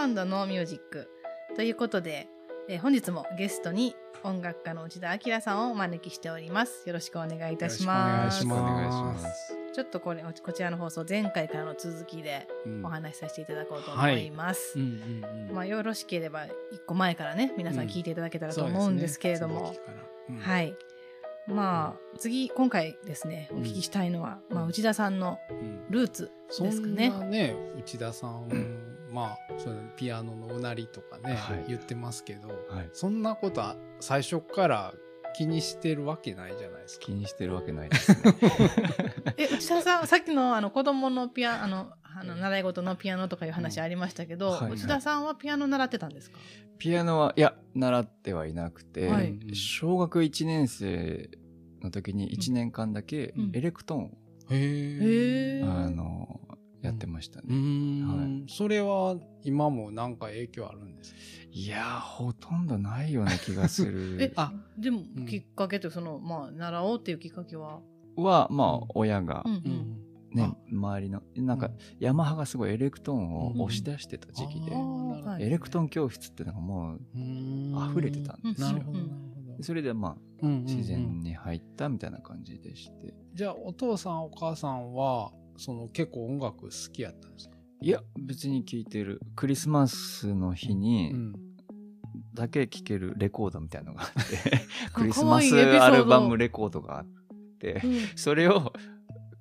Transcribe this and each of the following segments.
サウンドのミュージック。ということで、えー本日もゲストに音楽家の内田明さんをお招きしております。よろしくお願いいたします。よろしくお願いします。ちょっとこれ、こちらの放送、前回からの続きでうんお話しさせていただこうと思います。うんうんうんまあ、よろしければ、一個前からね、皆さん聞いていただけたらと思うんですけれども、そうですねうんはい。まあ、次、今回ですね、お聞きしたいのは、まあ、内田さんのうんルーツそですかね。ね内田さん、まあそのピアノのうなりとかね、はい。言ってますけど、はい。そんなことは最初から気にしてるわけないじゃないですか。気。にしてるわけないですね。え、内田さん、さっきのあの子供のピア、あの、あの習い事のピアノとかいう話ありましたけど、うんはい。内田さんはピアノ習ってたんですか、ピアノは、いや、習ってはいなくて、はい。小学1年生の時に1年間だけうん。エレクトーンを、へへえ。あの、やってましたね。ん、それは今もなんか影響あるんですか？いやー、ほとんどないような気がする。あでもうん、きっかけというその、まあ、習おうっていうきっかけは？は、まあ、親がうんう。うんん。ねあ、周りの、なんか、ヤマハがすごいエレクトーンを押し出してた時期でエレクトーン教室ってのがもううん溢れてたんですよ。それでまあ、うんうんうん。自然に入ったみたいな感じでして。じゃあお父さんお母さんはその結構音楽好きやったんですか、いや、別に聴いてる。クリスマスの日にん、だけ聴けるレコードみたいのがあって、クリスマスアルバムレコードがあってう、んそれを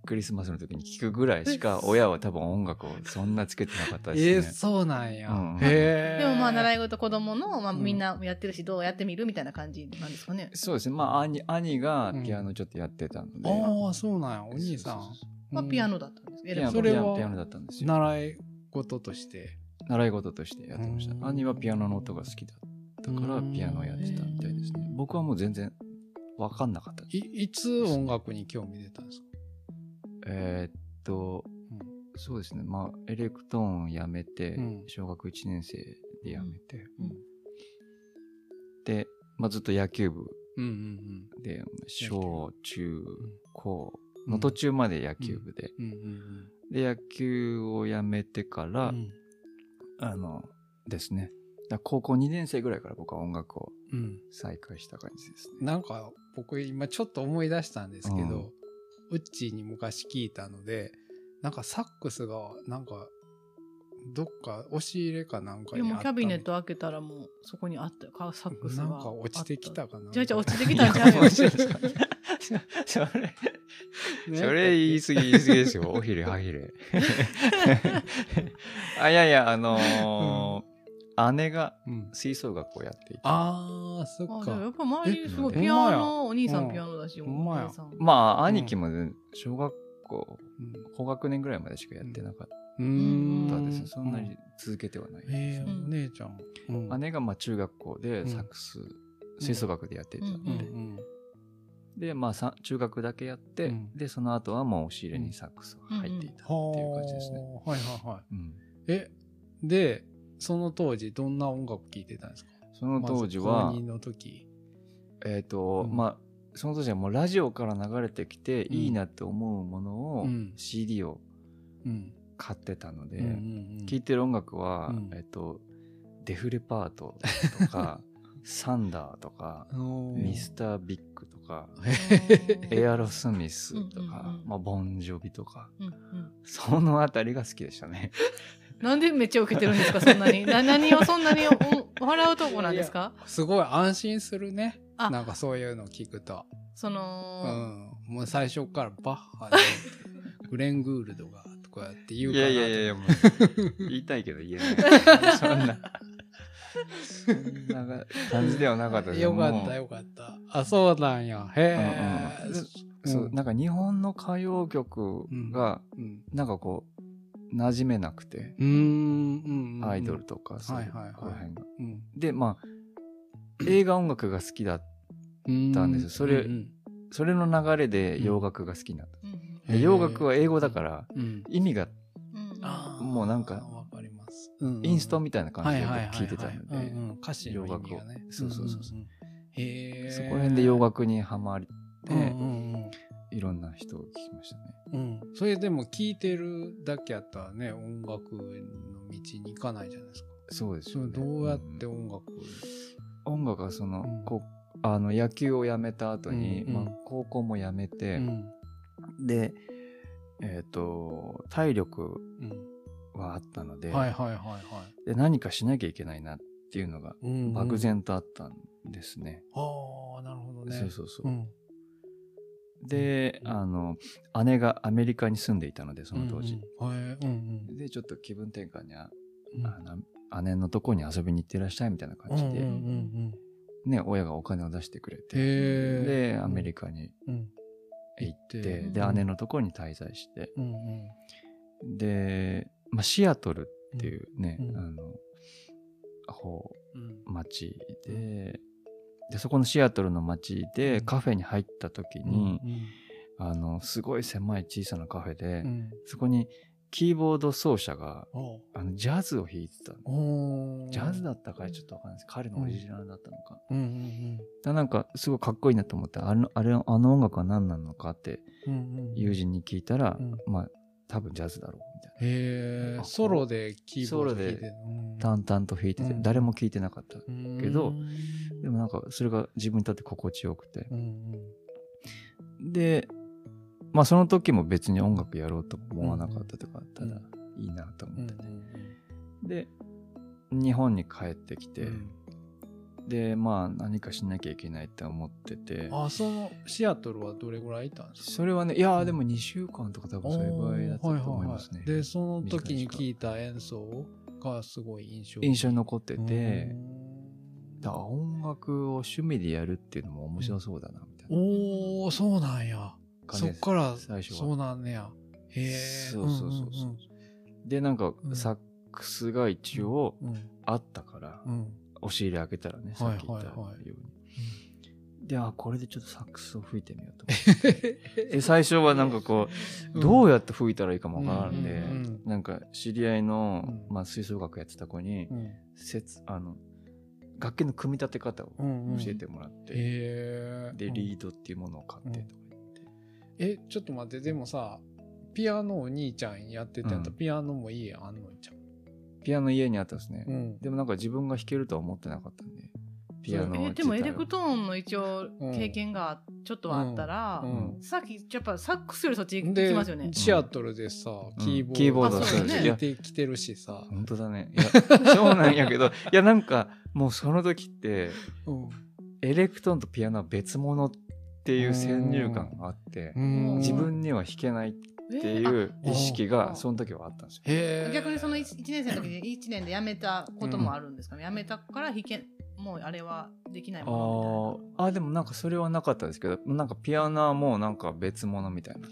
クリスマスの時に聴くぐらいしか、親は多分音楽をそんなつけてなかったえー、ですね。そうなんや。うんへえ。でもまあ、習い。い事子供の、まあ、うんみんなやってるし、どうやってみるみたいな感じなんですかね。そうですね。まあ、兄、兄がピアノちょっとやってたので。ああ、そうなんや。お兄さん。そうそうそうまあ、ピアノだったんです。エレピアノクトーンそれはピアノだったんですよ。習い事として。習い事としてやってましたう。ん兄はピアノの音が好きだったからうんピアノをやってたみたいですね。僕はもう全然わかんなかった。い、いつ音楽に興味出たんですか？えーっと、そうですね。まあ、エレクトーンやめて、うん小学1年生でやめて、うんで、まあ、ずっと野球部うんうんで、小、中、高うん。の途中まで野球部で、うんうんで、野球をやめてから、うん。あの、ですね。高校2年生ぐらいから僕は音楽をうん。再開した感じですね。なんか、僕今ちょっと思い出したんですけど、ウッチーに昔聞いたので、なんかサックスが、なんか、どっか押し入れかなんかにあったキャビネット開けたらもうそこにあったよ。カーサックスがなんか落ちてきたかな。じゃあじゃあ落ちてきたんちゃうよ。落ちてきた それ、ねそれ言い過ぎ言い過ぎですよ。おひれ、はひれ。あ、いやいや、あのー姉がうん吹奏楽をやっていて。ああ、そっあでもやっか。ぱ周りすごいえピアノ、お兄さうんんピアノだし、おほんまや姉さん。まあ、うん兄貴もね小学校、うん高学年ぐらいまでしかやってなかっうーんたですね。そんなに続けてはない。ええうんお姉ちゃん。うん姉がまあ中学校でサックス、吹奏楽でやってたんうんで、うんで、まあさ中学だけやって、うん。で、その後はもう押し入れにサックスが入っていたっていう感じですね。はあはいはいはい。うん。え、で、その当時どんな音楽聴いてたんですか？その当時まは、ず高二の時。えっ、と、うん。まあ、その当時はもうラジオから流れてきてうん。いいなって思うものを、うん。CD をうん。買ってたので、うんうん聴いてる音楽は、うん。えっ、と、デフレパートとか、サンダーとか、うんミスタービッグとか、うんエアロスミスとか、まあ、ボンジョビとか、うんうんそのあたりが好きでしたね。なんでめっちゃ受けてるんですか、そんなに？な何をそんなにお 笑うとこなんですか？すごい安心するね。あなんかそういうの聞くと。そうの、ん。もう最初からバッハで、グレン・グールドがとかって言うかなと。や、もう言いたいけど言えない。そんな、そんな感じではなかったです よかったよかった。あ、そうなんや。へえうんうん。そう、んなんか日本の歌謡曲が、うん。なんかこう、馴染めなくて、うーん。うん。アイドルとか、そうはいはいはいこの辺が。うん。で、まあ、映画音楽が好きだったんですよそれうんそれの流れで洋楽が好きになった。洋楽は英語だから、うん。意味がもうなんかインストみたいな感じで僕はいてたので、歌詞の意味がね。そうそうそうへえ。そこら辺で洋楽にはまり、うんうんいろんな人を聞きましたね。うん。うん。それでも聴いてるだけやったらね、音楽の道に行かないじゃないですか。そそうですよ、ね。れどうやってうん音楽、音楽はその、うんこうあの野球をやめた後に、うんうんまあ、高校もやめて、うんで、えっ、と、体力うんはあったので、はいはいはいはい。で、何かしなきゃいけないなっていうのがうんうん漠然とあったんですね。ああ、なるほどね。そうそうそう。うん。で、あの、姉がアメリカに住んでいたので、その当時。うんうん。で、ちょっと気分転換にあ、うん。姉のとこに遊びに行ってらっしゃいみたいな感じで、うんうんうんね、親がお金を出してくれへて、え。で、アメリカにうん。行って、で、姉のところに滞在して、うんうん。で、まあ、シアトルっていうね、うんあの、ほうんう、町で、で、そこのシアトルの町でカフェに入った時に、あの、すごい狭い小さなカフェで、うん。そこにキーボード奏者が、おあの、ジャズを弾いてたジャズだったかちょっとわかんないです。彼のオリジナルだったのか。うんうんだなんか、すごいかっこいいなと思って、あの、あれ、あの音楽は何なのかってうん。うんうん。友人に聞いたら、うんまあ、多分ジャズだろう、みたいな。あへえ。ソロでキーボード弾いて淡々と弾いてて、うん誰も聞いてなかった。うんけどでもなんか、それが自分にとって心地よくてう。んで、まあその時も別に音楽やろうとも思わなかったとか、ただいいなとうん。思ってね。で、日本に帰ってきて、うんで、まあ何かしなきゃいけないって思ってて、あ、そのシアトルはどれぐらいいたんですか？それはね、いやーでも2週間とか多分それぐらいだったと思いますね。で、その時に聞いた演奏がすごい印象印象に残ってて、うんだ音楽を趣味でやるっていうのも面白そうだな、みたいなおー、そうなんや。そっから、最初はそうなんねや。へえ。そうそうそうそうで、なんかうんサックスが一応うん。あったから、うん。うん。押し入れ開けたらね、さっき言ったように。はいはいはいで、あ、これでちょっとサックスを吹いてみようと思って。で、最初はなんかこう、どうやって吹いたらいいかもわからんで、うんうんうん。なんか知り合いの、うん。まあ吹奏楽やってた子に、うん。せつあの、楽器の組み立て方を教えてもらって。で、うん。リードっていうものを買ってとか言って。え、ちょっと待って、でもさ、ピアノお兄ちゃんやってたんやったピアノも家あんのんちゃうピアノ家にあったんですね。うん。でもなんか自分が弾けるとは思ってなかったんで、ピアノえでもエレクトーンの一応うん経験がちょっとはあったら、うん。さっきやっぱサックスよりそっち行できますよね。シアトルでさ、うん。キーボードキーボードそうですね。入れてきてるしさ。本当だね。いや、そうなんやけど、いやなんか、もうその時って、うん。エレクトーンとピアノは別物っていう先入観があって、うん。自分には弾けないっていう意識がその時はあったんですよ。へえ。逆にその 1, 年生の時で1年で辞めたこともあるんですか？ね、辞めたから弾けもうあれはできないあものーあ、でもなんかそれはなかったですけど、なんかピアノはもうなんか別物みたいな。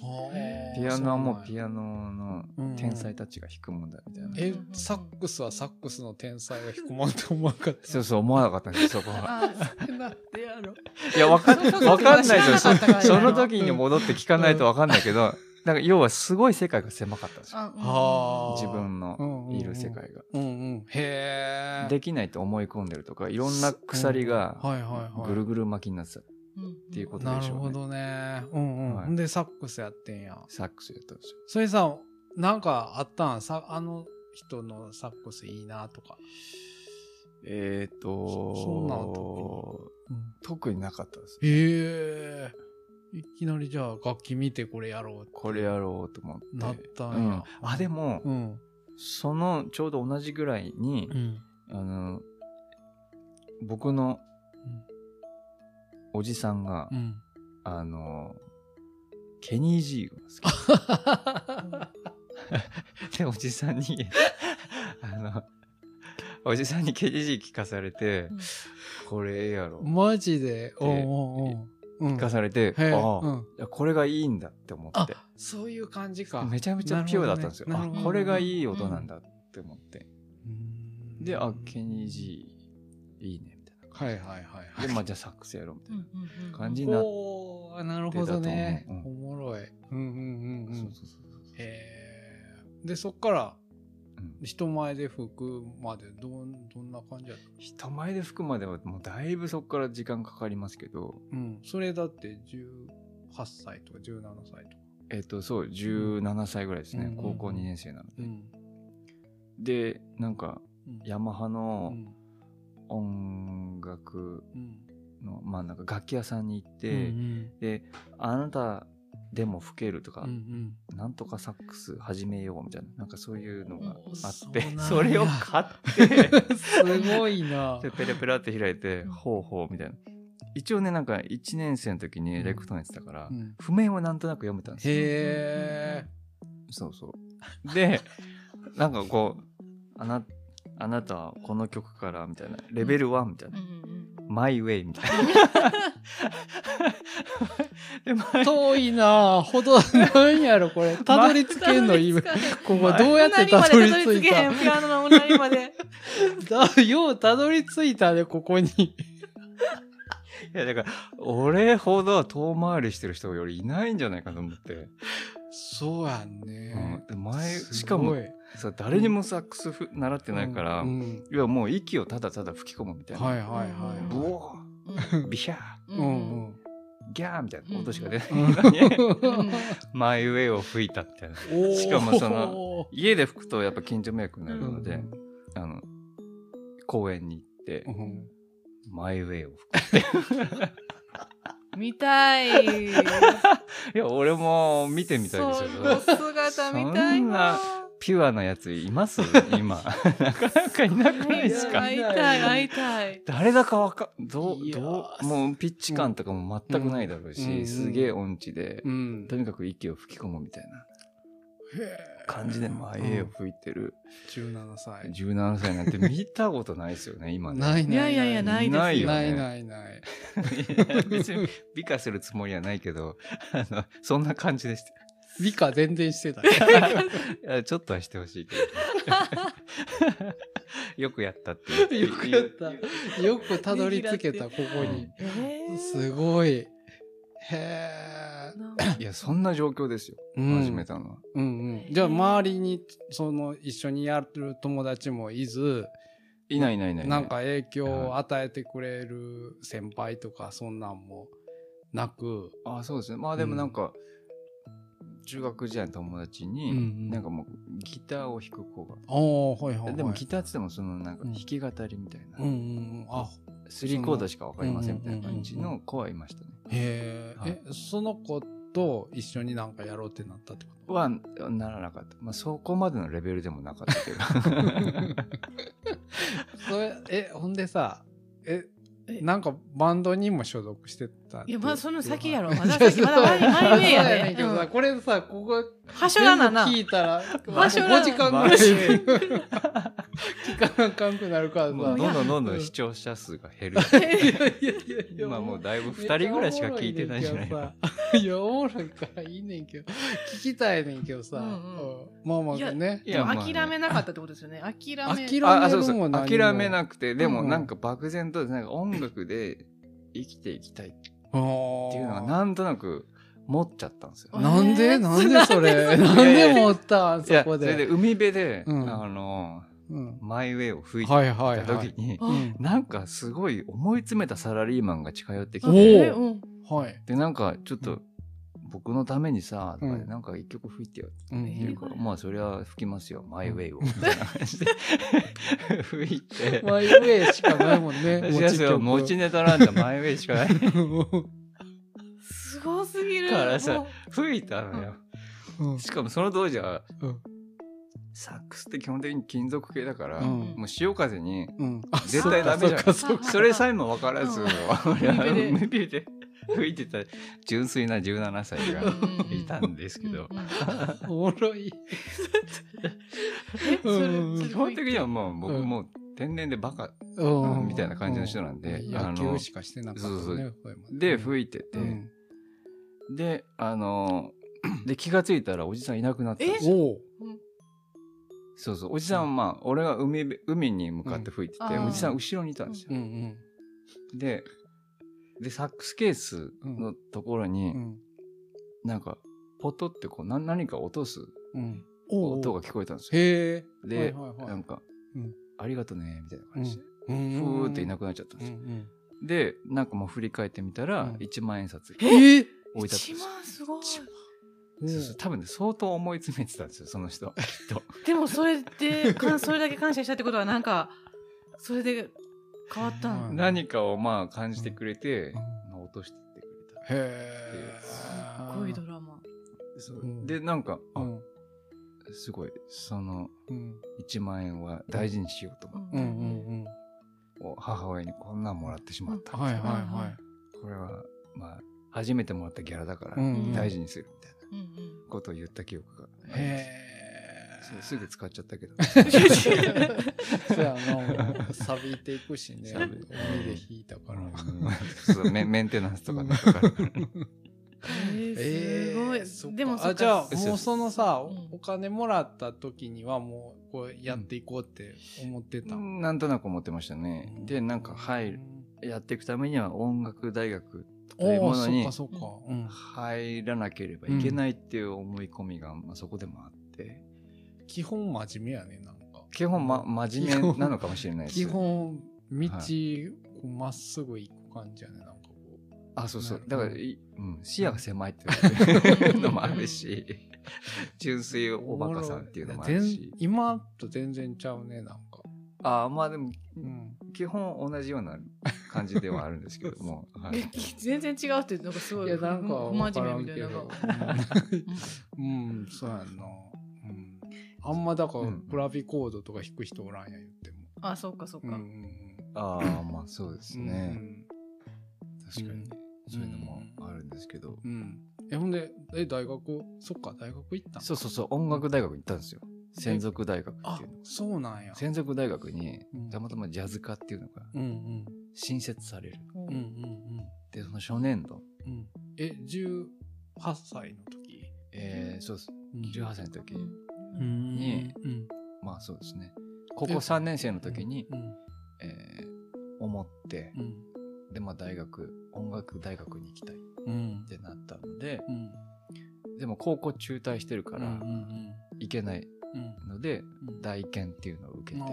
ピアノはもうピアアノの天才たちが弾くもんだみたいな。え、サックスはサックスの天才が弾くもんと思わなかった？そうそう思わなかったんですよ、そこは。あーなんでやろいや、わかかんないですよ。その時に戻って聞かないとわかんないけど、なんか要はすごい世界が狭かったんですよ。自分のいる世界が。うんうん。へえ。できないと思い込んでるとか、いろんな鎖がはいはいはい。ぐるぐる巻きになってた。うんていうことなるでしょうねほどね。うんうん。はいで、サックスやってんや。サックスやったんですよ。それさ、なんかあったん？さ、あの人のサックスいいなとか。えっ、とそそんなん特特になかったです。へえ。いきなりじゃあ楽器見てこれやろうこれやろうと思って。なったんや。うん、あ、でも、うん。そのちょうど同じぐらいにう、ん。あの、僕のおじさんが、うん。あの、ケニー・ジーが好き。で、おじさんに、あの、おじさんにケニー・ジー聞かされて、うんこれええやろ。マジで？おうおうおううん。聞かされて、うんいやこれがいいんだって思って。そういう感じか。めちゃめちゃピュアだったんですよ。ねこれがいい音なんだって思って。うんで、あ、ケニー・ジーいいね、みたいな。はいはいはいはい。で、まあ、じゃあサックスやろう、みたいな。感じになっおーなるほどね。おもろい。うんうんうんうん。そうそうそうそうで、そっからうん人前で吹くまでどんどんな感じやった？人前で吹くまではもうだいぶそこから時間かかりますけど、うん。それだって18歳とか17歳とか。えっ、と、そう、17歳ぐらいですね。うん高校2年生なので。うん。で、なんか、ヤマハうのん音楽うんの、まあなんか楽器屋さんに行っうて、んで、あなたでも吹けるとか、うんうん。なんとかサックス始めようみたいな、なんかそういうのがおあって それを買って、すごいな。でペラペラって開いて、ほうほうみたいな。一応ね、なんか1年生の時にレクトーンやってたから、うん。譜面はなんとなく読めたんですよ。へえそうそう。で、なんかこう、あな、あなたはこの曲からみたいな、レベル1みたいな、マイウェイみたいな。遠いなほどなんやろこれ。たどり着けんの今。ここどうやってたどり着いた？んピアノのうなりまで。だ ようたどり着いたねここに。いや、だから、俺ほど遠回りしてる人よりいないんじゃないかと思って。そうやんね。うん、で前、しかも、さ、誰にもサックスふ習ってないから、うんうんいや、もう息をただただ吹き込むみたいな。はいはいはいブはいオー、ビシャー、うんうんギャーみたいな音しか出ないうんのに、マイウェイを吹いたみたいな。しかもその 家で吹くとやっぱ近所迷惑になるので、うんあの、公園に行ってう、んマイウェイを吹く。見たい。いや、俺も見てみたいですよ。その姿見たいわ。ピュアなやついます？今。なかなかいなくないですか？会いたい、会いたい。誰だかわかどう、どう、もうピッチ感とかも全くないだろうし、うん。すげえ音痴で、うん。とにかく息を吹き込むみたいな。感じで前絵を吹いてる。17歳。17歳なんて見たことないですよね、今ね。ないないい。やいやいやないですよないよね。ないないない。いや別に美化するつもりはないけど、あの、そんな感じでした。美化全然してたい。やちょっとはしてほしいけど。よくやったっていう。よくやった。よくたどり着けたここに。えー。すごい。へえいや、そんな状況ですよ。うん。始めたのは。うんうん。じゃあ周りにその一緒にやる友達もいずいないいないいない。なんか影響を与えてくれる先輩とかそんなんもなく。あそうですね。まあでもなんか、中学時代の友達に、うんうん。なんかもうギターを弾く子が。ああはいはいはい。でもギターって言ってもそのなんかうん。弾き語りみたいな、うんうんうん。あスリーコードしかわかりませんみたいな感じの子はいましたね。へえ、はい。えその子と一緒になんかやろうってなったってこと？はならなかった。まあそこまでのレベルでもなかったけど。それえほんでさええ？なんかバンドにも所属してたって。いやまだその先やろ。まだ先まだマイマイウェイやねんけどさ、うん。これさここはしょらなな。聞いたらはしょらな5時間ぐらい。聞かなあかんくなるからさ。もうどんどんどんどん視聴者数が減る。いやいやいやいや今もうだいぶ2人ぐらいしか聞いてないんじゃないか。いやおもろいからいいねんけど聞きたいねんけどさ、まあまあね。いや諦めなかったってことですよね。諦め諦めああそうそう。るも何も諦めなくてでもうんなんか漠然となんか音楽で生きていきたい。ってっていうのがなんとなく持っちゃったんですよ。なんで？えーなんでそれ？なんで持ったそこで。それで海辺で、うん。あのうん。マイウェイを吹いてはいはいはい。た時に、うん。なんかすごい思い詰めたサラリーマンが近寄ってきおて。でなんかちょっと僕のためにさ、なんか一曲吹いてよ。ってうん言うから、うん。まあそれは吹きますよ、マイウェイを。みたいな感じで。吹いて。マイウェイしかないもんね。持ちネタなんだマイウェイしかない。すごすぎるからさも吹いたのよ。うん。しかもその当時はうん。サックスって基本的に金属系だから、うん。もう潮風にうん。絶対ダメじゃん。そっかそれさえも分からず、うん。俺は海辺で。海辺で吹いてた純粋な17歳がうん。いたんですけど。おもろい。基本的にはもう僕うんもう天然でバカうん。みたいな感じの人なんで野球しかしてなかったで吹いてて、うん。であので気がついたらおじさんいなくなってたんですよ。そうそう。おじさんはまあ俺が海辺海に向かって吹いてて、うん。おじさん後ろにいたんですよ、うん。ででサックスケースのところに、なんかポトってこうな何か落とす音が聞こえたんですよ。へえ。で、はいはいはい。なんか、うん。ありがとねみたいな感じで、ふふーっていなくなっちゃったんうですよ、んでなんかもう振り返ってみたら、うん。1万円札置いてあったんです一よ万すごい。うんそうそう多分ね相当思い詰めてたんですよその人。きっとでもそれでかそれだけ感謝したってことはなんかそれで変わったうん。の何かをまあ感じてくれて、うん。まあ、落としてってくれへえ。すごいドラマ。たそう。うん。でなんか、あうん。すごいそのうん。1万円は大事にしようと思って、うんうんうん。母親にこんなんもらってしまった、はいはいはこれはまあ初めてもらったギャラだから大事にするみたいなことを言った記憶がありい。ます。へえ。すぐ使っちゃったけど。そうやな、錆びていくしね。海で弾いたから。メメンテナンスとかかかるから。えー、すごい、でもあじゃあもうそのさ、うん。お金もらった時にはもうこうやっていこうって思ってた、なんとなく思ってましたね。でなんか入るやっていくためには音楽大学というものに入らなければいけないっていう思い込みが、まあ、そこでもあって基本真面目やねなんか。基本、ま、真面目なのかもしれないです。基本道はこうまっすぐ行く感じやねなんかこう。あそうそう。だから、いうん、視野が狭いっていう のもあるし。純粋おバカさんっていうのもあるし。全今と全然ちゃうねなんか、あまあでもうん、基本同じような感じではあるんですけども、はい、全然違うってなんかすごいいやなんか真面目みたいな。なんかうん、うん、そうやんな、うん、あんまだからうんプラビコードとか弾く人おらんやん言っても、あそっかそっか、うんうんああまあそうですうんね、確かに、うん。そういうのもあるんですけど、えほんでえ大学そっか大学行ったんそうそうそう。音楽大学に行ったんですよ。専属大学ってあいうのそうなんや。専属大学にうん。たまたまジャズ科っていうのがうんうん。新設される。う。んうんうん。でその初年度、え18歳の時？えー、そうです。うん。18歳の時、うんにうん。まあそうですね。高校3年生の時に、うん。えー思ってうん。でまあ大学音楽大学に行きたいっうん。てなったのでうん。でも高校中退してるかうんらうん。行けないうん。のでうん。大研っていうのを受けて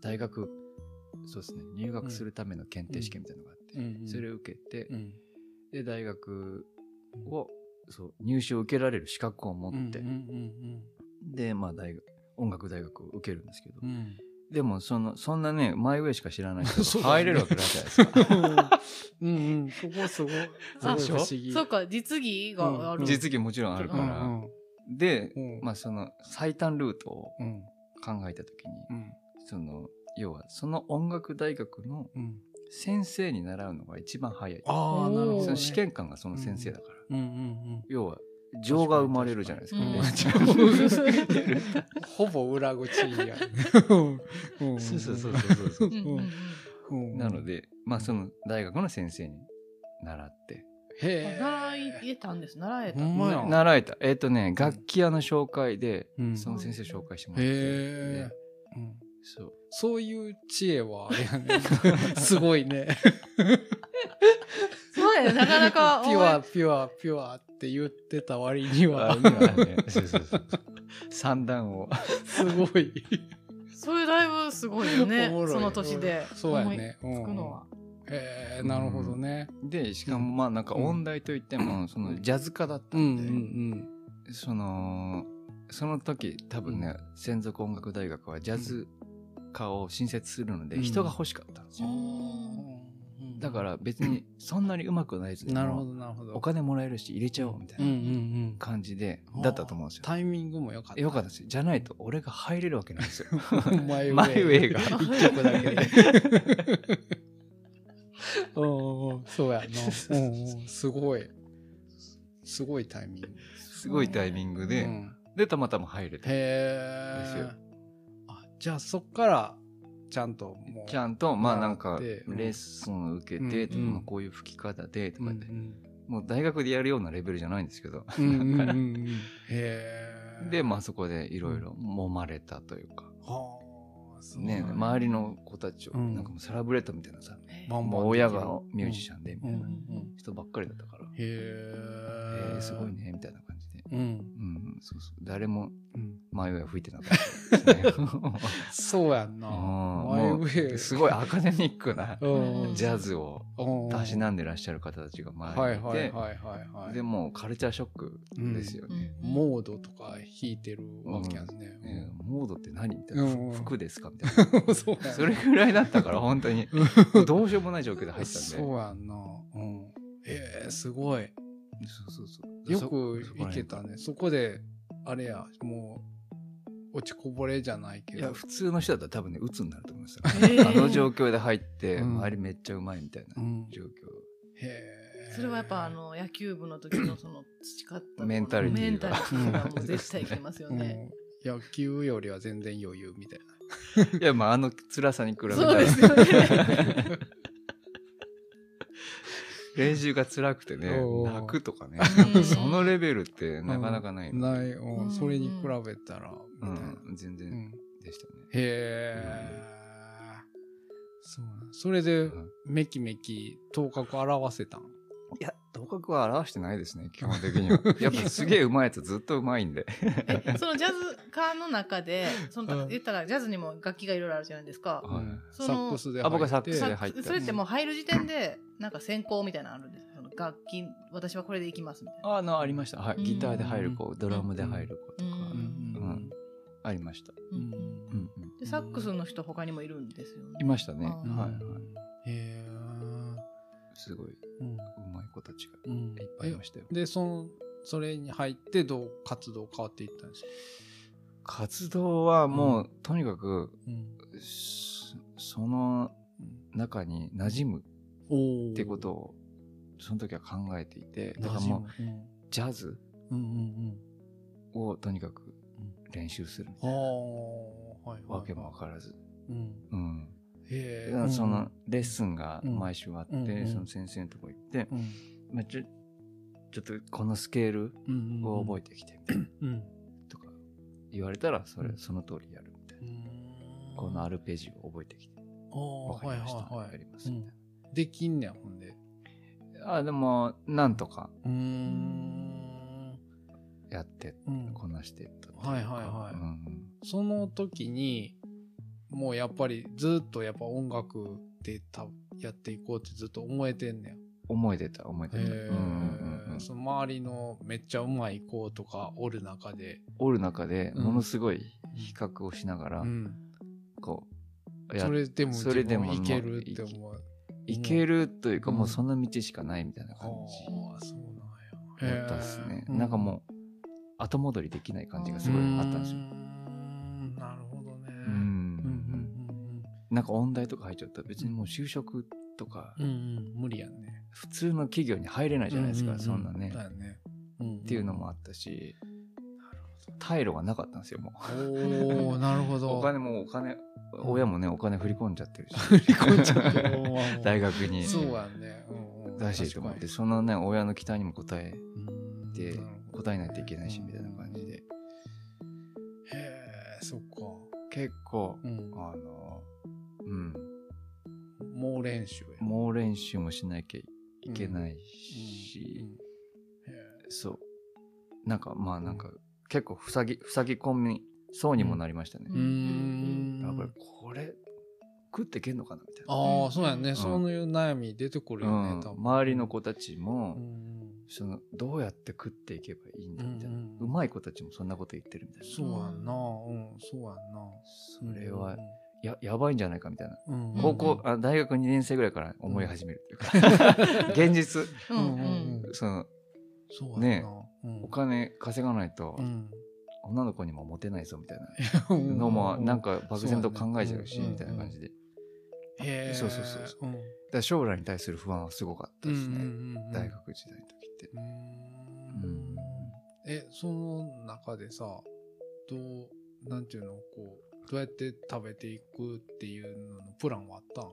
大学そうですね入学するための検定試験みたいなのがあって、それを受けて、うん。で大学をそう入試を受けられる資格を持って、うんうんでまあ大学音楽大学を受けるんですけど、うん。うんでもそのそんなねマイウェイしか知らない人 入れるわけないじゃないですか。うんうんそこすごい。すごいあ不思議。そっか。実技がある、うん。実技もちろんあるかうんら、で、うん。まあその最短ルートをうん。考えた時に、うん。その要はその音楽大学のうん。先生に習うのが一番早い。ああなるほどね。その試験官がその先生だから、うんうん要は情が生まれるじゃないですか、ほぼ裏口や。うんそうそうそうそう。なのでまあその大学の先生に習って。へえ。習えたんです。習えた。習えた。えっ、とね楽器屋の紹介で、うん。その先生紹介してもらって、へえ。うん。そう。そういう知恵はあれやね。すごいねね。なかなかピュアピュアピュアって言ってた割には。あね。そうそうそう。三段を。すごい。それだいぶすごいよね。その年で。そうやね。思いつくのは、へえなるほどね。でしかもまあなんか音大といってもそのジャズ科だったうんんで、うん。そのその時多分ね、専属音楽大学はジャズ科を新設するのでうん。人が欲しかったんですよ、うんだから別にそんなにうまくないですなるほどなるほど。お金もらえるし入れちゃおうみたいな。ん感じで、だったと思うんですよ。タイミングも良かった。よかったです。よじゃないと俺が入れるわけないんですよ。マイウェイマイウェイが。一曲だけで。うんうんそうやな。うんうんすごい。すごいタイミング。すごいタイミングで、うん。でたまたま入れてへですよ。えあじゃあそっからちゃんともうちゃんとまあなんかレッスンを受けて、うん。まあこういう吹き方でとかで、うんうん。もう大学でやるようなレベルじゃないんですけど、うんうんうんうん。へえでまあそこでいろいろ揉まれたというか、はあね、周りの子たちをうん。なんかもうサラブレッドみたいなさ、もう親がミュージシャンで。みたいな人ばっかりだったから、へええー、すごいねみたいな感じ。で、うんうん、そうそう誰もうん前上は吹いてなかったですねそうやんなすごいアカデミックな うんジャズをううんたしなんでらっしゃる方たちがは周りにいて。でもうカルチャーショックですよね。うんモードとか弾いてるわけやんね。えーモードって何みたいな、うんふ服ですかみたいな。うんそれぐらいだったから、本当に。どうしようもない状況で入ったんで。そうやんな。うん。ええすごい。そうそうそうよくそ行けたね。そこで、あれや、もう、落ちこぼれじゃないけいや、ど。普通の人だったら多分ね、鬱になると思いますよ。あの状況で入って、うん周りめっちゃうまいみたいなうん状況。へえそれはやっぱあ、の野球部の時のその培ったメンタリティがメンタリティがもう絶対いけますようんね。野球よりは全然余裕みたいな。いや、まあ、あの辛さに比べたらそうですよね。練習が辛くてね泣くとかねう、んそのレベルってなかなかないので。ない、それに比べたら、う。ん、全然うんでしたね。へえ。そうなんそれでうん、めきめき頭角表せたん？いや、頭角は表してないですね、基本的には。やっぱすげえ上手いやつずっと上手いんで。え そのジャズ科の中でそのうん言ったらジャズにも楽器がいろいろあるじゃないですか。はいうんそのサックスであ僕はサックス入ってで入ったそれってもう入る時点でなんか専攻みたいなのあるんですかその楽器私はこれでいきますみたいな。あの、ありました。はい。うんギターで入る子、ドラムで入る子とか、うんうんうんありました。うんうんうんうんでサックスの人他にもいるんですよね。いましたね。はいはい。へえ。すごい、うんうまい子たちがうんいっぱいいましたよ。で、その、それに入ってどう活動変わっていったんですか？活動はもう、とにかく、うんそその中に馴染むおってことを、その時は考えていて、だからもう、う、ジャズ。をとにかく練習するみたいな、はいはい。わけもわからず。うん。その、レッスンがうん。毎週あって、その先生のとこ行って、うん、まあ、ちょちょっとこのスケール。を覚えてきて。とか言われたらそれ、うん。その通りやるみたいな、うん。このアルペジオを覚えてきて。ああ、はいわかりました、はいはい。やりますみたいできんねん、ほんで。な、あでもなんとかうーん。やってうん。こなしていったってはいはいはいうんその時に、もうやっぱりずっとやっぱ音楽でたやっていこうってずっと思えてんねん。思い出た思い出た、その周りのめっちゃうまい子とかおる中で、おる中でうんものすごい比較をしながら、うん、こうやそれでもそれでもいけるって思う。いけるというか、うんもうその道しかないみたいな感じなんや。だったっすね、なんかもう後戻りできない感じがすごいあったんですようーんなるほどね。うんうんうんなんか音大とか入っちゃったら別にもう就職とかうんうん。うんうん、無理やんね。普通の企業に入れないじゃないですか、うううそんなねだよね。うんっていうのもあったし退路がなかったんですよもおおなるほうど。お金もお金親もねお金振り込んじゃってるし。振り込んじゃってる。大学に。そうやね。うんうん。だしと思って確そのね親の期待にも応えて答えないといけないしみたいな感じで。へえ、そっか。結構うん。あのうん。猛練習や。猛練習もしなきゃいけないし、そう。なんかまあなんか結構塞ぎ塞ぎ込みそうにもなりましたね。えう、ーん。やっぱりこれ食っていけんのかなみたいな、ああ、そうやね。ん。そういう悩み出てくるよね、うん。多分。周りの子たちうも、ん。そのどうやって食っていけばいいんだみたいな、ううんまい子たちもそんなこと言ってるみたいな。そうやんな。うん、そうやんな。それはややばいんじゃないかみたいな、うん、うん高校あ大学2年生ぐらいから思い始めるっていうか、現実。うんうんうん。うんその。ねうん。お金稼がないと。うん女の子にもモテないぞみたいな。うん。のもなんか漠然と考えちゃうしみたいな感じで。へえそうそうそうそう。ん。だ将来に対する不安はすごかったですね、うんうんうんうん。大学時代の時って。うーん。うん。えその中でさどうなんていうのこうどうやって食べていくっていうののプランはあったん？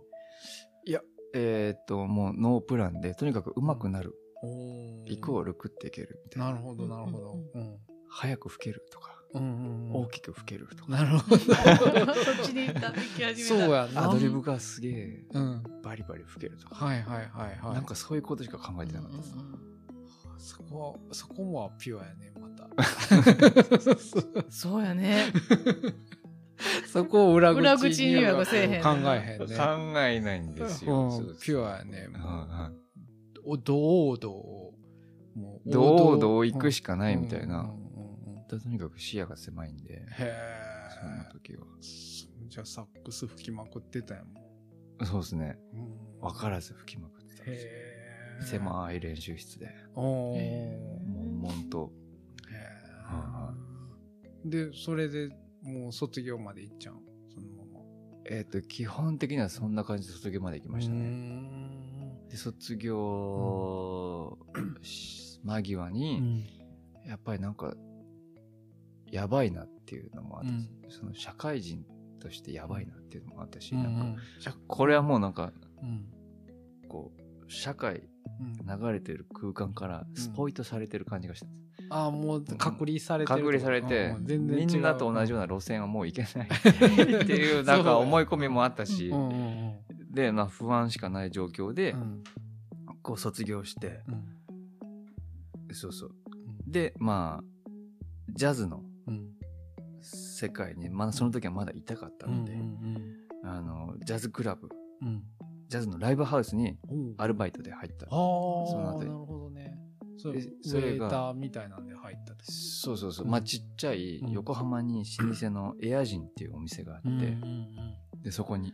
いやえーっともうノープランでとにかく上手くなる、おイコール食っていけるみたいな。なるほどなるほど。うん早く吹けるとか、うんうんうん。大きく吹けるとか、なるほど。そっちに行った行き始めたそうやな。アドリブがすげえうん。バリバリ吹けるとか、はいはいはいはい。なんかそういうことしか考えてなかったです、うんうんそこそこもピュアやねまた。そうやね。そこを裏口にははせえへん考えへんね。考えないんですよ。うんピュアやね。うんうん。お堂々、もう堂々行くしかないみたいな。うんうんとにかく視野が狭いんで、へそんなえ。時は。じゃあサックス吹きまくってたやもそうですね。ん。分からず吹きまくってたんですよ。へえ。狭い練習室で、おーへ悶々と。へはえ。で、それでもう卒業まで行っちゃうそのまま。えっ、と、基本的にはそんな感じで卒業まで行きましたうーね。んで、卒業し間際に、やっぱりなんか、やばいなっていうのもあったし、その社会人としてやばいなっていうのもあったし、うんなんか、じゃこれはもうなんか、うん。こう、社会うん。流れてる空間からスポイトされてる感じがしたんです。ああ、もう隔離されてる隔離されて、うん全然みんなと同じような路線はもう行けない っていうなんか思い込みもあったしう、んうんうん。で、まあ不安しかない状況でう、ん。こう卒業して、うん。そうそう。で、まあ、ジャズのうん世界に、まだその時はまだいたかったので、あの、ジャズクラブ、うん。ジャズのライブハウスにう。んアルバイトで入った。ああその後になるほどね。そでれそれがウェーターみたいなんで入ったそうそうそう。まあちっちゃいうん。横浜に老舗のエアジンっていうお店があって、うんうんうんで、そこに、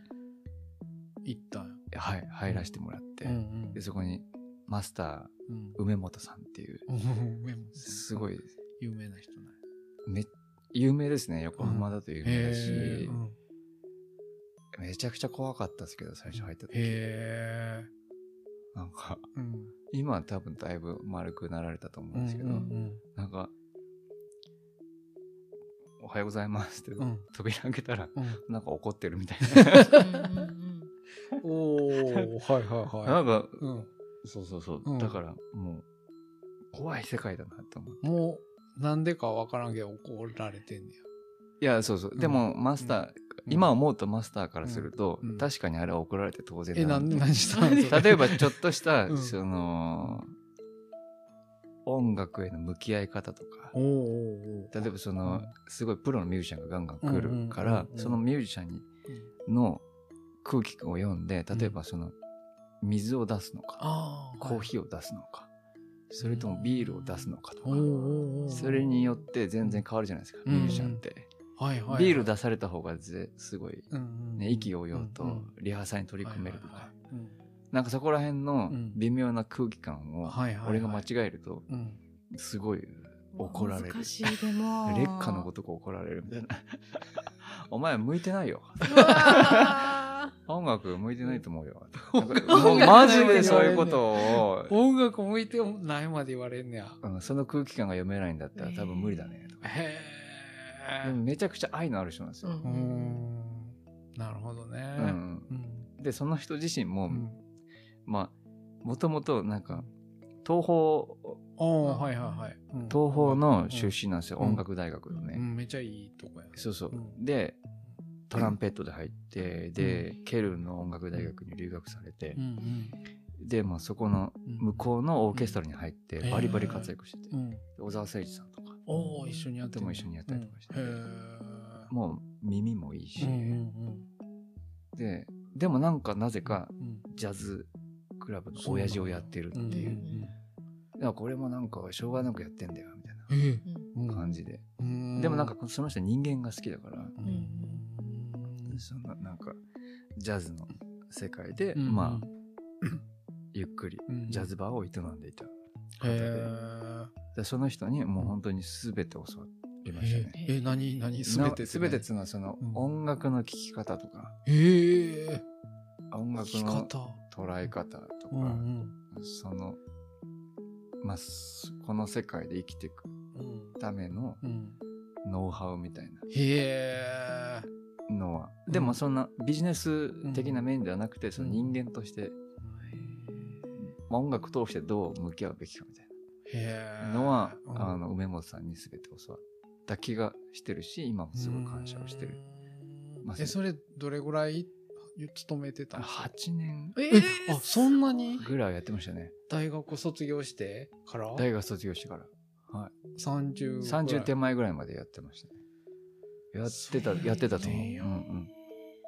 行ったはい、入らせてもらって、うんで、そこにマスター、うん。梅本さんっていう、すごい、有名な人ねめ、有名ですね。横浜だと有名だし、へえうん。めちゃくちゃ怖かったですけど、最初入った時。へえなんか、うん。今は多分だいぶ丸くなられたと思うんですけど、うんうんなんか、おはようございますって、うん。扉開けたら、うん。なんか怒ってるみたいな。うんうんおおはいはいはなんか、いうん。そうそうそう。うん。だから、もう、怖い世界だなと思って。もうなんでかわからんけど怒られてんねいや、そうそう。うん。でも、マスター、うん。今思うとマスターからすると、確かにあれは怒られて当然やえなんでだ 何した例えば、ちょっとした、うん。その、音楽への向き合い方とか、例えばその、すごいプロのミュージシャンがガンガン来るからそのミュージシャンにの空気を読んで、例えばその、水を出すのか、コーヒーを出すのか、それともビールを出すのかとか。それによって全然変わるじゃないですか、うん。ミュージシャンって。はいはいはい。ビール出された方がぜすごい、うんうん。ね、意気揚々とうんリハーサルに取り組めるとか。なんかそこら辺のうん。微妙な空気感を俺が間違えるとうん。すごい怒られる。難しいでも。劣化のごとく怒られるみたいな。お前向いてないよ音楽向いてないと思うよ。マジでそういうことを。音楽向いてないまで言われんねや。うんその空気感が読めないんだったら多分無理だね。へえめちゃくちゃ愛のある人なんですよ、なるほどね。うんうん。でその人自身も、うん。まあもともとなんか東宝おーはいはいはい。うん。東宝の出身なんですよ、うん。音楽大学のね、うん。めっちゃいいとこやそうそう、うん。でトランペットで入って、でケルンの音楽大学に留学されてう、んで、まあ、そこのうん。向こうのオーケストラに入ってうん。バリバリ活躍してて、小沢誠二さんとか。おー一緒にやっても一緒にやったりとかしてもう耳もいいし、うんうんででもなんかなぜかうん。ジャズクラブの親父をやってるってう。んいう、ん。だからこれもなんかしょうがなくやってんだよみたいな感じで、うん。でもなんかその人人間が好きだから、ジャズの世界で、うん。まあ ゆっくりうん。ジャズバーを営んでいたへ方で、その人にもう本当に全て教わりましたね。ええ何何？すべてすべてっていうのはそのうん。音楽の聴き方とか、ええ音楽の捉え方とか、その、まあ、すこの世界で生きていくうん。ためのうん。ノウハウみたいへえなのは、うん。でもそんなビジネス的な面ではなくて、その人間として、まあ音楽通してどう向き合うべきかみたいな。のは、うん。あの梅本さんに全て教わった気がしてるし今もすごい感謝をしてる。まあえそれどれぐらい勤めてたんですか？8年。ええあそんなに？ぐらいやってましたね。大学卒業してから？大学卒業してから。30 30手前ぐらいまでやってましたねやってたやってたと思う、ねうんうん、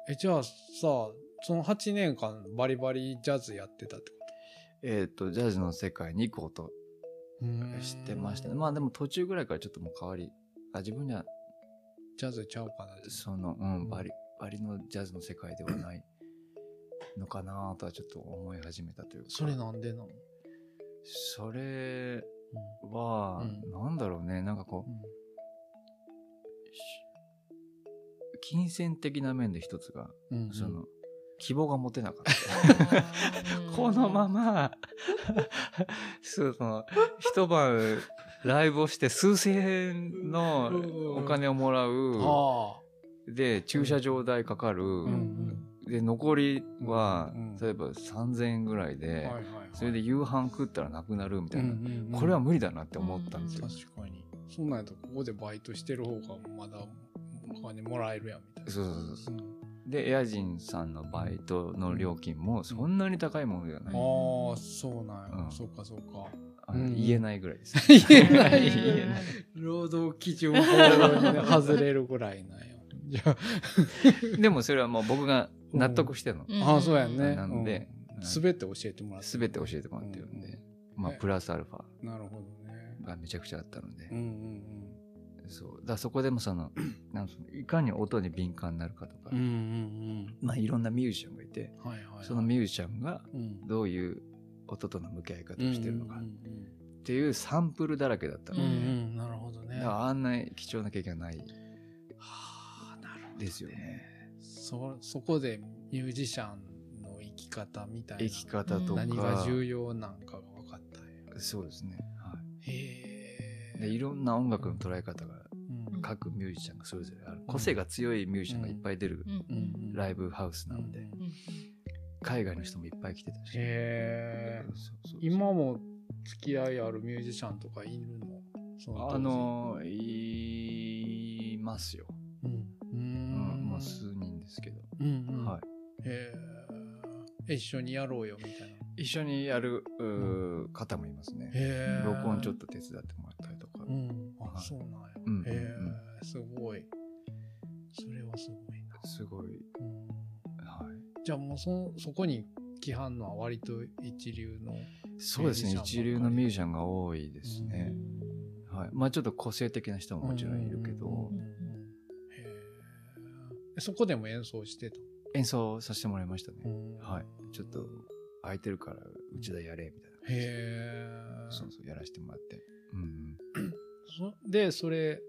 え、じゃあさ、その8年間バリバリジャズやってたってこえっ、とジャズの世界に行こうととしてましたね。まあでも途中ぐらいからちょっともう変わりあ自分にはジャズちゃうかな。その、うん、バリバリのジャズの世界ではないのかなとはちょっと思い始めたというか。それなんでなのそれは、うん。なんだろうね。なんかこう、うん金銭的な面で一つが、うんうんその希望が持てなかった。このまま、その、一晩ライブをして数千円のお金をもらう、あで、駐車場代かかる、あ。うんで、残りはうんうん、例えば3000円ぐらいうん。ではい、はいはい。それで夕飯食ったらなくなるみたいな。うんうんうんこれは無理だなって思ったんですよ。確かに。そんなんやとここでバイトしてる方がまだお金もらえるやんみたいな。そうそうそうそううんで、エアジンさんのバイトの料金もそんなに高いものではない。ああ、そうなんや。うんそうかそうか。あのうん言えないぐらいです。言えない言えない。労働基準法に外れるぐらいなんや。じゃでもそれはもう僕が納得してるの。あ、ああそうやね。なのですべて教えてもらって。すべて教えてもらってるんで、まあねプラスアルファなるほどね。がめちゃくちゃあったのでうん、うんそう。だそこでもその、なんいかに音に敏感になるかとかうん。うん、うんまあいろんなミュージシャンがいて、うん。はいはいはい。そのミュージシャンがうんどういう音との向き合い方をしてるのかっていうサンプルだらけだったので、うん。なるほどね。あんな貴重な経験はないはあ、なるほど。ですよね。そ、そこでミュージシャンの生き方みたいな。生き方とか、何が重要なんかが分かった。そうですね。はへい。え。で、いろんな音楽の捉え方がうん各ミュージシャンがそれぞれある。個性が強いミュージシャンがいっぱい出るライブハウスなので、海外の人もいっぱい来てたし。今も付き合いあるミュージシャンとかいるの？そ当時あのいますよ。うん。ううんん。まあ数人ですけど。うんうん。はい。へえ。一緒にやろうよみたいな。一緒にやる方もいますね。録音ちょっと手伝ってもらったう。ん。あ、はいそうなんや。うんえ。すごい。それはすごいな。すごい。うんはい。じゃあもうそ、そこに来はんのは割と一流の。そうですね。一流のミュージシャンが多いですね。はい。まあちょっと個性的な人ももちろんいるけど。そこでも演奏してた。演奏させてもらいましたね。うんはい。ちょっと空いてるからうちでやれみたいな。へえ。そうそう、やらせてもらって。うん。そで、それ、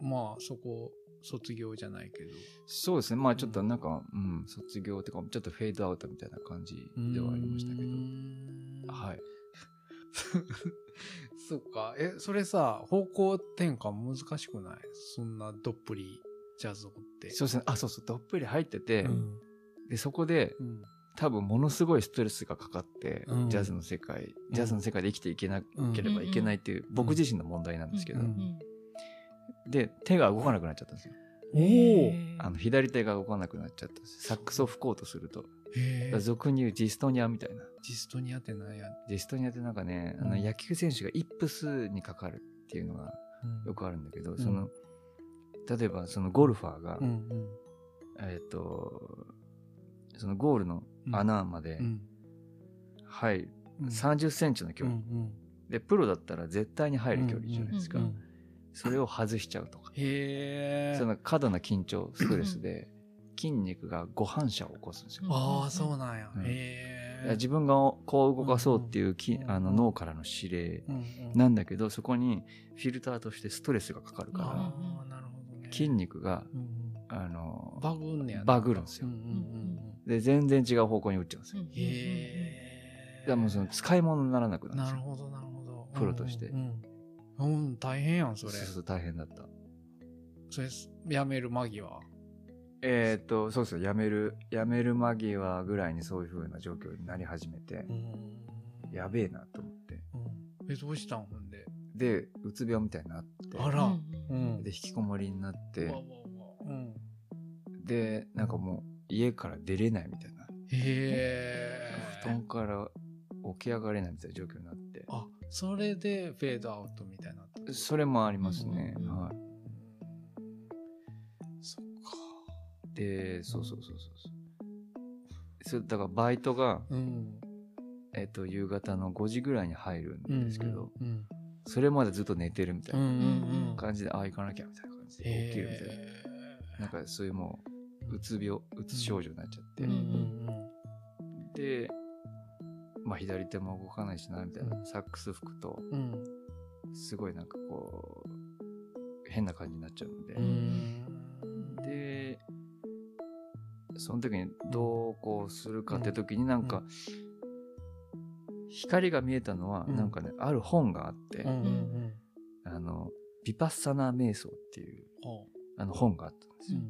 まあ、そこ、卒業じゃないけど。そうですね。まあちょっとなんか、うん、卒業とか、ちょっとフェードアウトみたいな感じではありましたけど。どはい。そっか。え、それさ、方向転換難しくない？そんなどっぷりジャズをって。そうですね。あ、そうそう、どっぷり入ってて、うん。で、そこで、うん。多分ものすごいストレスがかかって、うんジャズの世界、ジャズの世界で生きていけなければいけないっていう、ん僕自身の問題なんですけど、うんで、手が動かなくなっちゃったんですよ。おおあの、左手が動かなくなっちゃった。サックスを吹こうとすると。俗に言うジストニアみたいな。ジストニアってなんや？ジストニアってなんかね、あうんの野球選手がイップスにかかるっていうのがよくあるんだけど、その、例えばそのゴルファーが。えっ、と、そのゴールの穴までうん。入る、うん30センチの距うん離、うん。で、プロだったら絶対に入る距離じゃないですか。うんうんそれを外しちゃうとか。へえ。その過度な緊張、ストレスで筋肉が誤反射を起こすんですよ。ああ、そうなんや。うんへえ。自分がこう動かそうっていうき、うんあの脳からの指令うんうんなんだけど、そこにフィルターとしてストレスがかかるかああ、なるほどね。ら、筋肉が、あの、バグんねやなバグるんですようんうんうんで、全然違う方向に打っちゃうんですよ。うん。へえ。もうその使い物にならなくなるんですよ。なるほど、なるほど。プロとしてうんうん。うん、大変やん、それ。そうそう大変だった。それ、やめる間際。えーっと、そうですよ。辞める、辞める間際ぐらいにそういう風な状況になり始めてう、ん。やべえなと思って。うん。え、どうしたんほんで？で、うつ病みたいになって、あら。うん。で、引きこもりになってわ、わわうん。で、なんかもう家から出れないみたいな。へえ。布団から起き上がれないみたいな状況になって。あ、それでフェードアウトみたいにな。それもありますね。うんはい。でそうそうそうそうそうそれだからバイトが、うん。えっと夕方の5時ぐらいに入るんですけど、うん。それまでずっと寝てるみたいうん。う。なん感じで、ああ行かなきゃみたいな感じで起きるみたいな、なんかそういうもううつ病うつ症状になっちゃって、うんうんでまあ左手も動かないしなみたいな、うん。サックス吹くとうん。すごいなんかこう変な感じになっちゃうので、うん。でその時にどうこうするかって時になんか、光が見えたのはうん。なんかね、ある本があって、うん。うん。あのビパッサナ瞑想っていうあの本があったんですよ、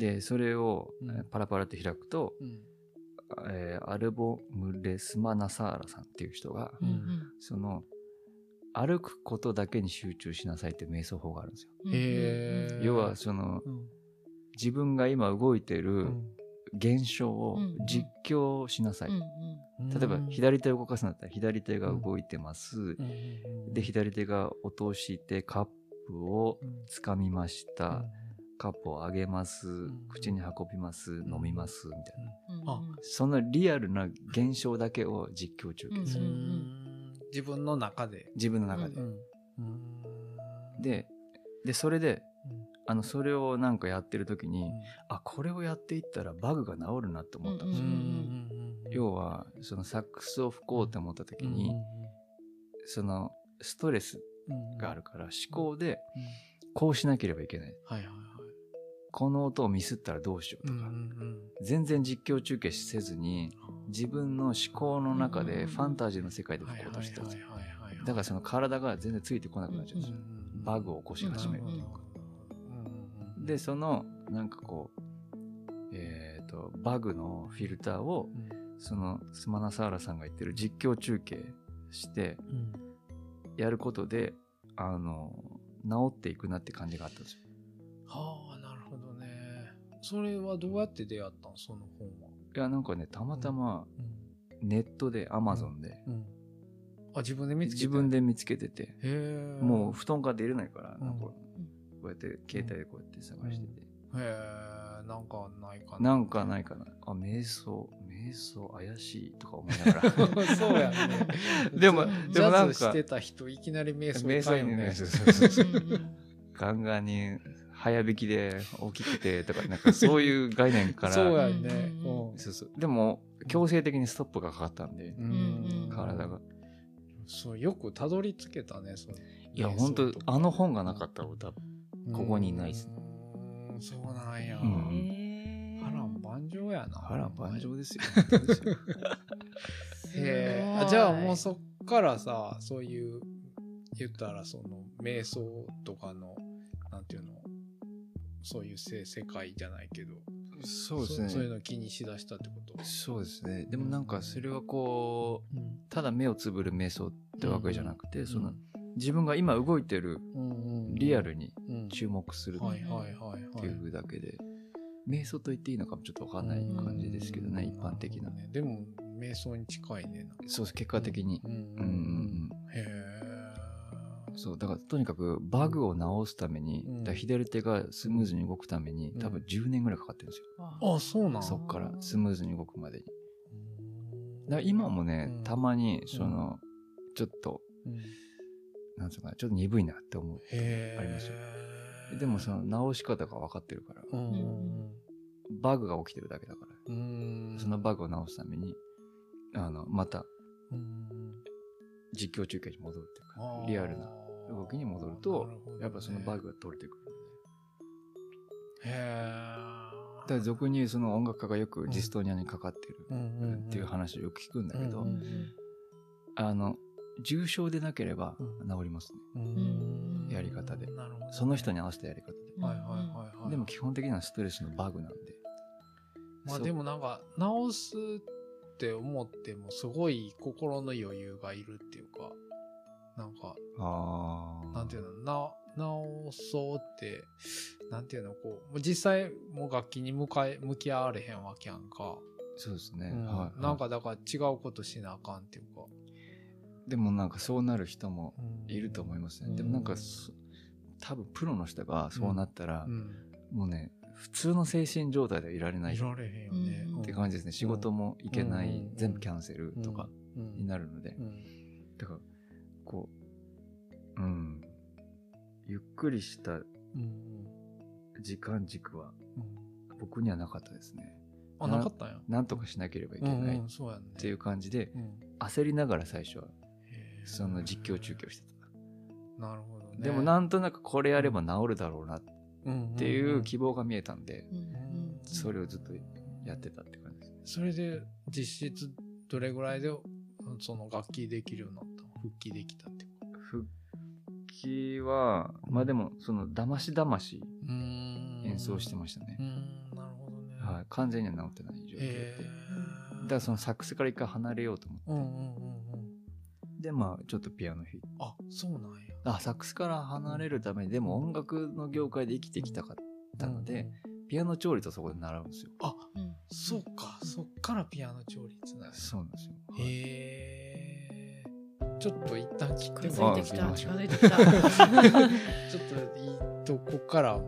でそれを、パラパラって開くと、うん。えーアルボムレスマナサーラさんっていう人が、うんうんその歩くことだけに集中しなさいっていう瞑想法があるんですよ。要はそのうん。自分が今動いてうるん。現象をうん実況しなさい。うん例えば左手を動かすんだったら左手が動いてます。うん。で、左手が落としてカップをうん。掴みました。うんカップを上げます。ん口に運びます。飲みます。みたいな。うんあそのリアルな現象だけを実況中継する。うん自分の中で。自分の中で。うん。で、で、それで、うん、あの、それをなんかやってる時に、うんあ、これをやっていったらバグが治るなって思ったんですよ。うん要は、そのサックスを吹こうって思った時に、そのストレスがあるから思考でうん。こうしなければいけない。はいはいはい。この音をミスったらどうしようとか、全然実況中継せずに、自分の思考の中でファンタジーの世界で吹こうとしてたんですよ。だからその体が全然ついてこなくなっちゃうんですよ。バグを起こし始めるっていうか。で、その、なんかこう、えっ、と、バグのフィルターを、そのスマナサーラさんが言ってる実況中継してやることで、あの、治っていくなって感じがあったんですよ。はあ。それはどうやって出会ったん？その本は。いや、なんかね、たまたまネットで、アマゾンで、うん。あ、自分で見つけて？自分。で見つけてて。もう布団から出れないから、うんなんかこうやって携帯でこうやって探してて、へえ、なんかないかな。なんかないかな。あ、瞑想、瞑想怪しいとか思いながら。そうやね。でもジでもなんかしてた人、いきなり瞑想瞑想にね、ガンガンに早引きで大きくてとか、なんかそういう概念から、そうやね。そうそう。でも、強制的にストップがかかったんで、うん体が。そう、よくたどり着けたね、その。いや、本当あの本がなかったら、多分ここにいないっす。ねうんそうなんや。波乱万丈やな。波乱万丈ですよ。へえ。あじゃあもうそっからさ、そういう、言ったらその、瞑想とかの、なんていうの、そういう世世界じゃないけど、そうそそういうの気にしだしたってこと？そうですね。でもなんかそれはこう、うんただ目をつぶる瞑想ってわけじゃなくて、そのうん自分が今動いてるリアルにうん注目するっ。ていうだけで、瞑想と言っていいのかもちょっとわかんない感じですけどね、うん一般的な。ね。でも、瞑想に近いね。そうです、結果的に。うんうんうんへえ。そう、だからとにかくバグを直すために、うんだ左手がスムーズに動くために、うん多分10年ぐらいかかってるんですよ。あ、そうなん。そっからスムーズに動くまでに。うん。だから今もね、うん。たまに、その、ちょっと、うん。なんつうのかな、ちょっと鈍いなって思う。ありますよ。でもその直し方が分かってるから、バグが起きてるだけだから、うん。そのバグを直すために、あの、またうん実況中継に戻るっていうあかー、リアルな動きに戻るとやっぱそのバグが取れてくる。へえ。俗にその音楽家がよくジストニアにかかってるっていう話をよく聞くんだけどあの、重症でなければうん治りますね。うんやり方でねその人に合わせたやり方で。はいはいはいはい。でも基本的にはストレスのバグなんで。まあでもなんか、直すって思っても、すごい心の余裕がいるっていうか、なんか、あなんていうの、な、直そうって、なんていうの、こう、実際、もう楽器に向かい、向き合われへんわけやんか。そうですね。うんはい。なんかだから違うことしなあかんっていうか。でもなんかそうなる人もうんいると思いますね。うんでもなんかそ、多分プロの人がそうなったら、うん。もうね、普通の精神状態ではいられないいられへんよね。うんって感じですね。仕事も行けない、うん全部キャンセルとかうんになるので。うんだから、こう、うん。ゆっくりしたうん時間軸はうん僕にはなかったですね。あ、なかったんや。なんとかしなければいけうんないっうんそうやんね。ていう感じで、うん焦りながら最初はその実況中継をしてた。なるほどね。でもなんとなくこれやれば治るだろうなっっていう希望が見えたんで、うんうんそれをずっとやってたって感じですね。それで実質どれぐらいでその楽器できるようになっ復帰できたってこ復帰は、まあでも、その、だましだまし演奏してましたねう。んなるほどねはい。完全には治ってない状況で。へだからそのサックスから一回離れようと思って。うんうんうんうんで、まあ、ちょっとピアノ弾いて。あそうなんやあ、サックスから離れるために、でも音楽の業界で生きてきたかったので、うんうんピアノ調律をそこで習うんですよ。あうんそうかそっからピアノ調律なんやそうなんですよ。はいへえちょっと一旦聞く近づいてきたあ近づいてきた。ちょっといいとこからも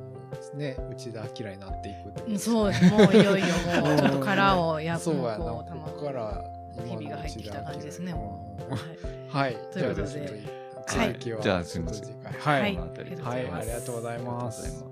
うね内田明になっていくってことうんそうです。もういよいよもうちょっと殻をやそうやな。ここうから日々が入ってきた感じですねもう。うんはい。ということで。はい。続きはじゃあすい。ははい。ありがとうございます